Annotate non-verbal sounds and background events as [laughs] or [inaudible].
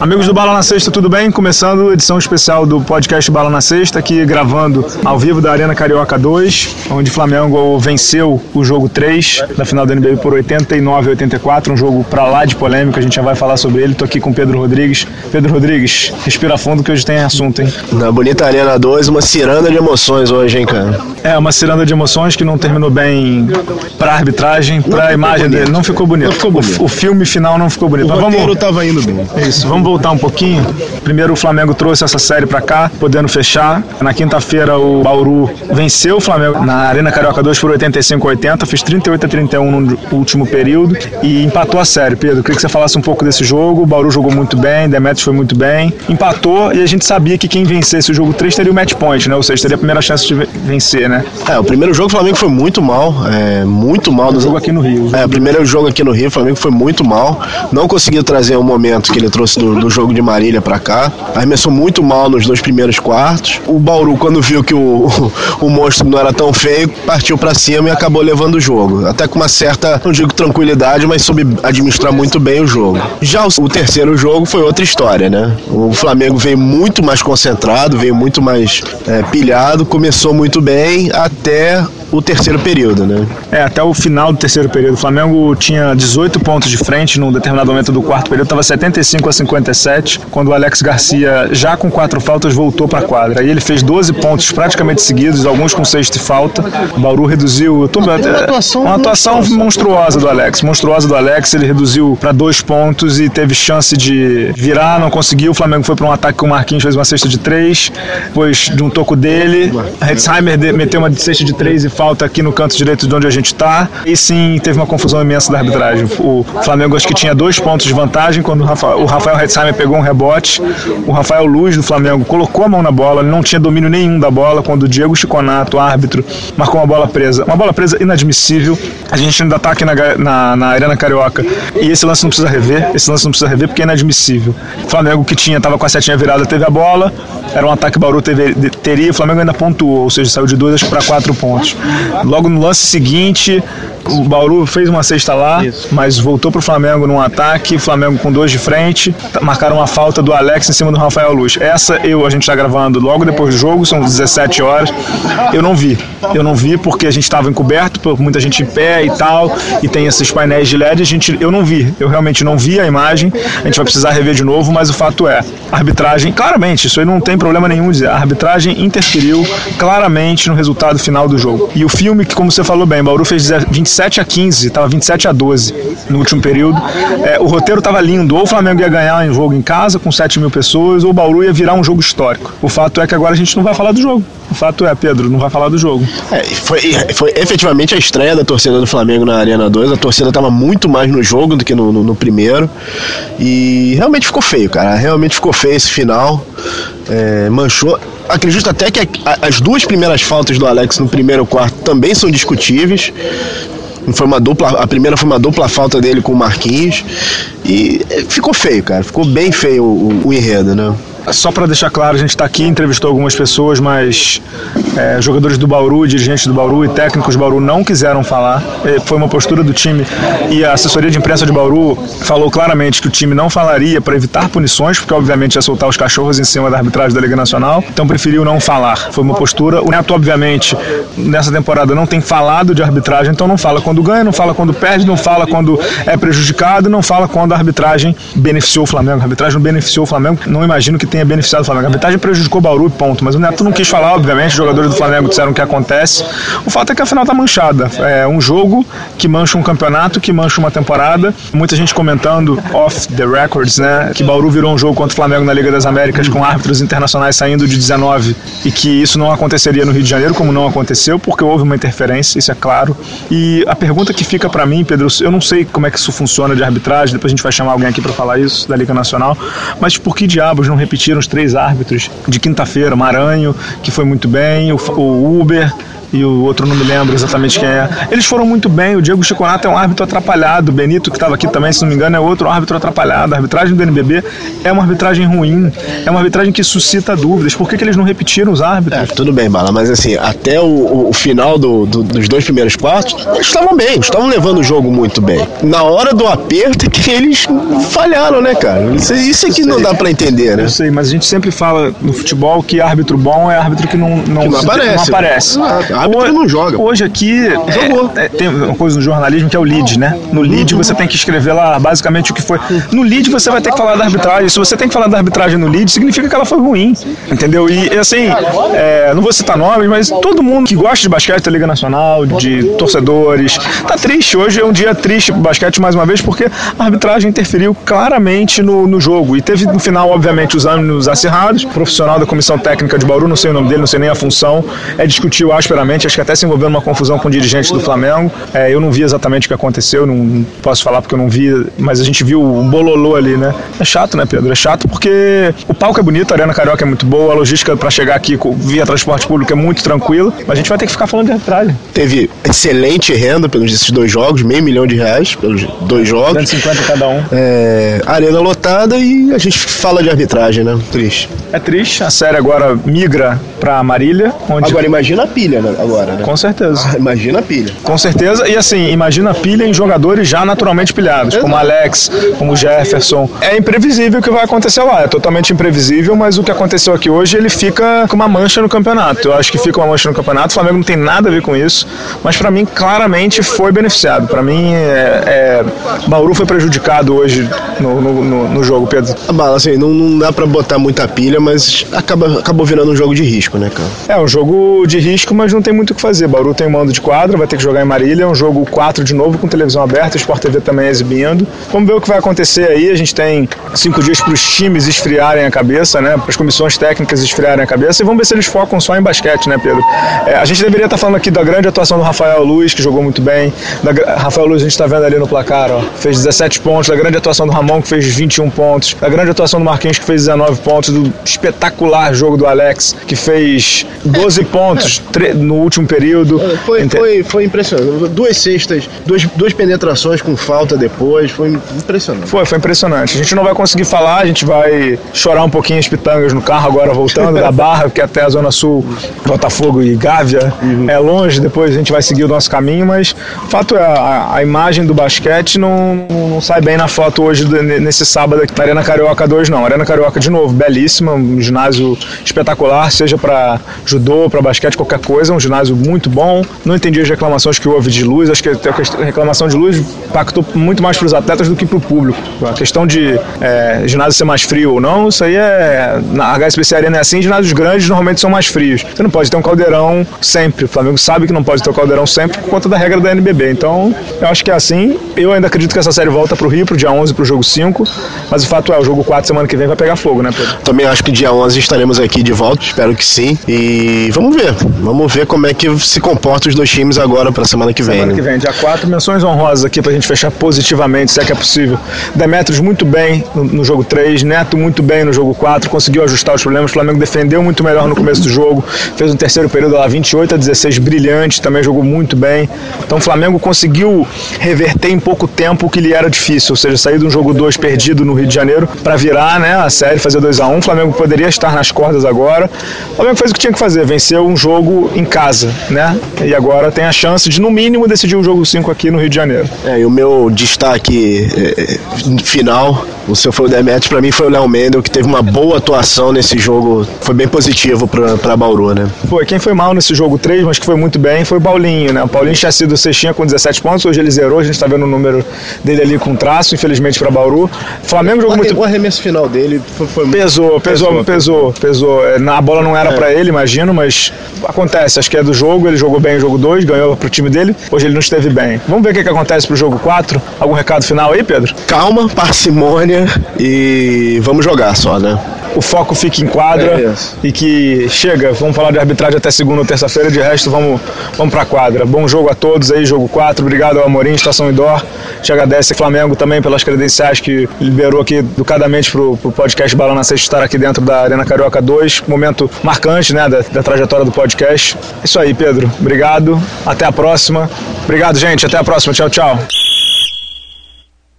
Amigos do Bala na Sexta, tudo bem? Começando a edição especial do podcast Bala na Sexta, aqui gravando ao vivo da Arena Carioca 2, onde o Flamengo venceu o jogo 3 da final da NBA por 89 a 84, um jogo pra lá de polêmica, a gente já vai falar sobre ele. Tô aqui com o Pedro Rodrigues. Pedro Rodrigues, respira fundo que hoje tem assunto, hein? Na bonita Arena 2, uma ciranda de emoções hoje, hein, cara? É, uma ciranda de emoções que não terminou bem pra arbitragem, pra imagem bonito. dele. Não ficou bonito. Não ficou bonito. O, o filme final não ficou bonito. O Mas roteiro vamos, tava indo bem. Isso, vamos voltar um pouquinho. Primeiro o Flamengo trouxe essa série pra cá, podendo fechar. Na quinta-feira o Bauru venceu o Flamengo na Arena Carioca 2 por 85 a 80, fez 38 a 31 no último período e empatou a série. Pedro, queria que você falasse um pouco desse jogo. O Bauru jogou muito bem, Demetrius foi muito bem. Empatou e a gente sabia que quem vencesse o jogo 3 teria o match point, né? Ou seja, teria a primeira chance de ve- vencer, né? É, o primeiro jogo o Flamengo foi muito mal, é, muito mal. O jogo aqui no Rio. É, o primeiro jogo aqui no Rio, o Flamengo foi muito mal. Não conseguiu trazer o momento que ele trouxe do, do jogo de Marília pra cá. Arremessou muito mal nos dois primeiros quartos. O Bauru, quando viu que o, [laughs] o, monstro não era tão feio, partiu pra cima e acabou levando o jogo. Até com uma certa, não digo tranquilidade, mas soube administrar muito bem o jogo. Já o, o terceiro jogo foi outra história, né? O Flamengo veio muito mais concentrado, veio muito mais é, pilhado, começou muito bem até o terceiro período, né? É, até o final do terceiro período. O Flamengo tinha 18 pontos de frente num determinado momento do quarto período, estava 75 a 57, quando o Alex Garcia, já com quatro faltas, voltou para a quadra. Aí ele fez 12 pontos praticamente seguidos, alguns com sexta e falta. O Bauru reduziu. tô- uma atuação uma atuação monstruosa do Alex. Monstruosa do Alex. Ele reduziu para dois pontos e teve chance de virar, não conseguiu. O Flamengo foi para um ataque com o Marquinhos, fez uma cesta de três. Depois de um toco dele, Hetzheimer meteu uma cesta de três e falta aqui no canto direito de onde a gente está. E sim, teve uma confusão imensa da arbitragem. O Flamengo acho que tinha dois pontos de vantagem quando o Rafa- o Rafael Hetzheimer pegou um rebote. O Rafael Luz do Flamengo colocou a mão na bola, não tinha domínio nenhum da bola quando o Diego Chiconato, árbitro, marcou uma bola presa. Uma bola presa inadmissível. A gente ainda tá aqui na, na, na Arena Carioca e esse lance não precisa rever. Esse lance não precisa rever porque é inadmissível. O Flamengo que tinha, tava com a setinha virada, teve a bola. Era um ataque Bauru teve, teria, o Flamengo ainda pontuou, ou seja, saiu de dois para quatro pontos. Logo no lance seguinte, o Bauru fez uma cesta lá, mas voltou pro Flamengo num ataque, Flamengo com dois de frente, t- marcaram uma falta do Alex em cima do Rafael Luz. Essa eu, a gente está gravando logo depois do jogo, são 17 horas. Eu não vi. Eu não vi porque a gente estava encoberto, por muita gente em pé e tal, e tem esses painéis de LED, a gente, eu não vi. Eu realmente não vi a imagem. A gente vai precisar rever de novo, mas o fato é, a arbitragem, claramente, isso aí não tem problema nenhum dizer. A arbitragem interferiu claramente no resultado final do jogo. E o filme, que como você falou bem, Bauru fez 27 a 15, estava 27 a 12 no último período. É, o roteiro estava lindo, ou o Flamengo ia ganhar um jogo em casa com 7 mil pessoas, ou o Bauru ia virar um jogo histórico. O fato é que agora a gente não vai falar do jogo. O fato é, Pedro, não vai falar do jogo. É, foi, foi efetivamente a estreia da torcida do Flamengo na Arena 2. A torcida estava muito mais no jogo do que no, no- no primeiro. E realmente ficou feio, cara. Realmente ficou feio esse final. É, manchou. Acredito até que a- as duas primeiras faltas do Alex no primeiro quarto também são discutíveis. Foi uma dupla, a primeira foi uma dupla falta dele com o Marquinhos. E é, ficou feio, cara. Ficou bem feio o- o enredo, né? Só para deixar claro, a gente está aqui, entrevistou algumas pessoas, mas é, jogadores do Bauru, dirigentes do Bauru e técnicos do Bauru não quiseram falar. É, foi uma postura do time e a assessoria de imprensa de Bauru falou claramente que o time não falaria para evitar punições, porque obviamente ia soltar os cachorros em cima da arbitragem da Liga Nacional, então preferiu não falar. Foi uma postura. O Neto, obviamente, nessa temporada não tem falado de arbitragem, então não fala quando ganha, não fala quando perde, não fala quando é prejudicado, não fala quando a arbitragem beneficiou o Flamengo. A arbitragem não beneficiou o Flamengo, não imagino que tenha beneficiado o Flamengo. A arbitragem prejudicou o Bauru e ponto. Mas o Neto não quis falar, obviamente, os jogadores do Flamengo disseram o que acontece. O fato é que a final tá manchada. É um jogo que mancha um campeonato, que mancha uma temporada. Muita gente comentando off the records, né? Que Bauru virou um jogo contra o Flamengo na Liga das Américas com árbitros internacionais saindo de 19 e que isso não aconteceria no Rio de Janeiro, como não aconteceu, porque houve uma interferência, isso é claro. E a pergunta que fica para mim, Pedro, eu não sei como é que isso funciona de arbitragem, depois a gente vai chamar alguém aqui para falar isso da Liga Nacional, mas por que diabos não repetiram os três árbitros de quinta-feira? Maranho, que foi muito bem, o, o Uber, e o outro não me lembro exatamente quem é. Eles foram muito bem. O Diego Chiconato é um árbitro atrapalhado. O Benito, que estava aqui também, se não me engano, é outro árbitro atrapalhado. A arbitragem do NBB é uma arbitragem ruim. É uma arbitragem que suscita dúvidas. Por que, que eles não repetiram os árbitros? É, tudo bem, Bala, mas assim, até o, o final do, do, dos dois primeiros quartos, eles estavam bem, estavam levando o jogo muito bem. Na hora do aperto é que eles falharam, né, cara? Isso, isso é que não dá para entender, né? Eu sei, mas a gente sempre fala no futebol que árbitro bom é árbitro que não, não, Que não se- aparece. Não aparece. Exato. Árbitro não joga. Hoje aqui Jogou. é, é, tem uma coisa no jornalismo que é o lead, né? No lead você tem que escrever lá basicamente o que foi. No lead você vai ter que falar da arbitragem. Se você tem que falar da arbitragem no lead, significa que ela foi ruim. Entendeu? E e, assim, é, não vou citar nomes, mas todo mundo que gosta de basquete da Liga Nacional, de torcedores, tá triste. Hoje é um dia triste pro basquete mais uma vez, porque a arbitragem interferiu claramente no, no jogo. E teve no final, obviamente, os ânimos acirrados. O profissional da comissão técnica de Bauru, não sei o nome dele, não sei nem a função, é, discutiu asperamente, acho que até se envolveu numa confusão com o dirigente do Flamengo. É, eu não vi exatamente o que aconteceu, não posso falar porque eu não vi, mas a gente viu um bololô ali, né? É chato, né, Pedro? É chato porque o palco é bonito, a Arena Carioca é muito boa, a logística para chegar aqui via transporte público é muito tranquila, mas a gente vai ter que ficar falando de arbitragem. Teve excelente renda pelos esses dois jogos, meio milhão de reais pelos dois jogos. 250 cada um. É, arena lotada e a gente fala de arbitragem, né? Triste. É triste, a série agora migra para Marília, onde. Agora imagina a pilha, né? Agora, né? Com certeza. Ah, Imagina a pilha. Com certeza, e assim, imagina a pilha em jogadores já naturalmente pilhados, como Alex, como Jefferson. É imprevisível o que vai acontecer lá, é totalmente imprevisível, mas o que aconteceu aqui hoje, ele fica com uma mancha no campeonato. Eu acho que fica uma mancha no campeonato, o Flamengo não tem nada a ver com isso, mas pra mim, claramente, foi beneficiado. Pra mim, é, é, Bauru foi prejudicado hoje no, no, no- no jogo, Pedro. A bala, assim, não, não dá pra botar muita pilha, mas acaba, acabou virando um jogo de risco, né, cara? É um jogo de risco, mas não tem muito o que fazer. Bauru tem mando de quadra, vai ter que jogar em Marília. É um jogo 4 de novo, com televisão aberta, Sport TV também exibindo. Vamos ver o que vai acontecer aí. A gente tem cinco dias para os times esfriarem a cabeça, né? Para as comissões técnicas esfriarem a cabeça. E vamos ver se eles focam só em basquete, né, Pedro? É, a gente deveria estar falando aqui da grande atuação do Rafael Luiz, que jogou muito bem. Da, Rafael Luiz, a gente está vendo ali no placar, ó. Fez 17 pontos. Da grande atuação do Ramon, que fez 21 pontos. Da grande atuação do Marquinhos, que fez 19 pontos. Do espetacular jogo do Alex, que fez 12 pontos no último período. Foi, Ente- foi, foi impressionante. Duas cestas, duas, duas penetrações com falta depois, foi impressionante. Foi, foi impressionante. A gente não vai conseguir falar, a gente vai chorar um pouquinho as pitangas no carro agora voltando da Barra, porque até a Zona Sul, Botafogo e Gávea é longe, depois a gente vai seguir o nosso caminho, mas o fato é, a, a imagem do basquete não, não sai bem na foto hoje, nesse sábado aqui na Arena Carioca 2, não. Arena Carioca, de novo, belíssima, um ginásio espetacular, seja para judô, para basquete, qualquer coisa, um ginásio muito bom. Não entendi as reclamações que houve de luz, acho que a reclamação de luz impactou muito mais para os atletas do que para o público. A questão de é, ginásio ser mais frio ou não, isso aí é. Na HSBC Arena é assim, ginásios grandes normalmente são mais frios. Você não pode ter um caldeirão sempre. O Flamengo sabe que não pode ter o caldeirão sempre por conta da regra da NBB. Então, eu acho que é assim. Eu ainda acredito que essa série volta para o Rio, pro dia 11, pro jogo 5. Mas o fato é, o jogo 4 semana que vem vai pegar fogo, né, Pedro? Também acho que dia 11 estaremos aqui de volta, espero que sim. E vamos ver, vamos ver como é que se comportam os dois times agora pra semana que vem. Semana né? que vem, dia 4, menções honrosas aqui pra gente fechar positivamente, se é que é possível. Demetrios muito bem no, no jogo 3, Neto muito bem no jogo 4, conseguiu ajustar os problemas. O Flamengo defendeu muito melhor no começo do jogo, fez um terceiro período lá 28 a 16, brilhante, também jogou muito bem. Então o Flamengo conseguiu reverter em pouco tempo o que lhe era difícil, ou seja, sair de um jogo 2 perdido no Rio de Janeiro para virar né, a série, fazer 2 a 1 O Flamengo poderia estar nas cordas agora. O Flamengo fez o que tinha que fazer, venceu um jogo em casa, né? E agora tem a chance de, no mínimo, decidir o jogo 5 aqui no Rio de Janeiro. É, e o meu destaque é, final, o seu foi o Demetrius, pra mim foi o Léo Mendel, que teve uma boa atuação nesse jogo, foi bem positivo pra, pra Bauru, né? Foi, quem foi mal nesse jogo 3, mas que foi muito bem, foi o Paulinho, né? O Paulinho tinha sido cestinha com 17 pontos, hoje ele zerou, a gente tá vendo o número dele ali com traço, infelizmente para Bauru. O Flamengo jogou muito O arremesso final dele foi, foi Pesou, pesou, pesou, pesou. É, Na a bola não era pra ele, imagino, mas acontece. Acho que é do jogo. Ele jogou bem o jogo 2, ganhou pro time dele. Hoje ele não esteve bem. Vamos ver o que, que acontece pro jogo 4. Algum recado final aí, Pedro? calma, parcimônia e vamos jogar só, né? O foco fique em quadra É e que chega, vamos falar de arbitragem até segunda ou terça-feira, de resto vamos, vamos pra quadra. Bom jogo a todos aí, jogo 4, obrigado ao Amorim, Estação Indoor, te agradece Flamengo também pelas credenciais que liberou aqui educadamente pro, pro podcast Bala na Sexta estar aqui dentro da Arena Carioca 2, momento marcante, né, da, da trajetória do podcast. Isso aí, Pedro, obrigado, até a próxima. Obrigado, gente, até a próxima, tchau, tchau.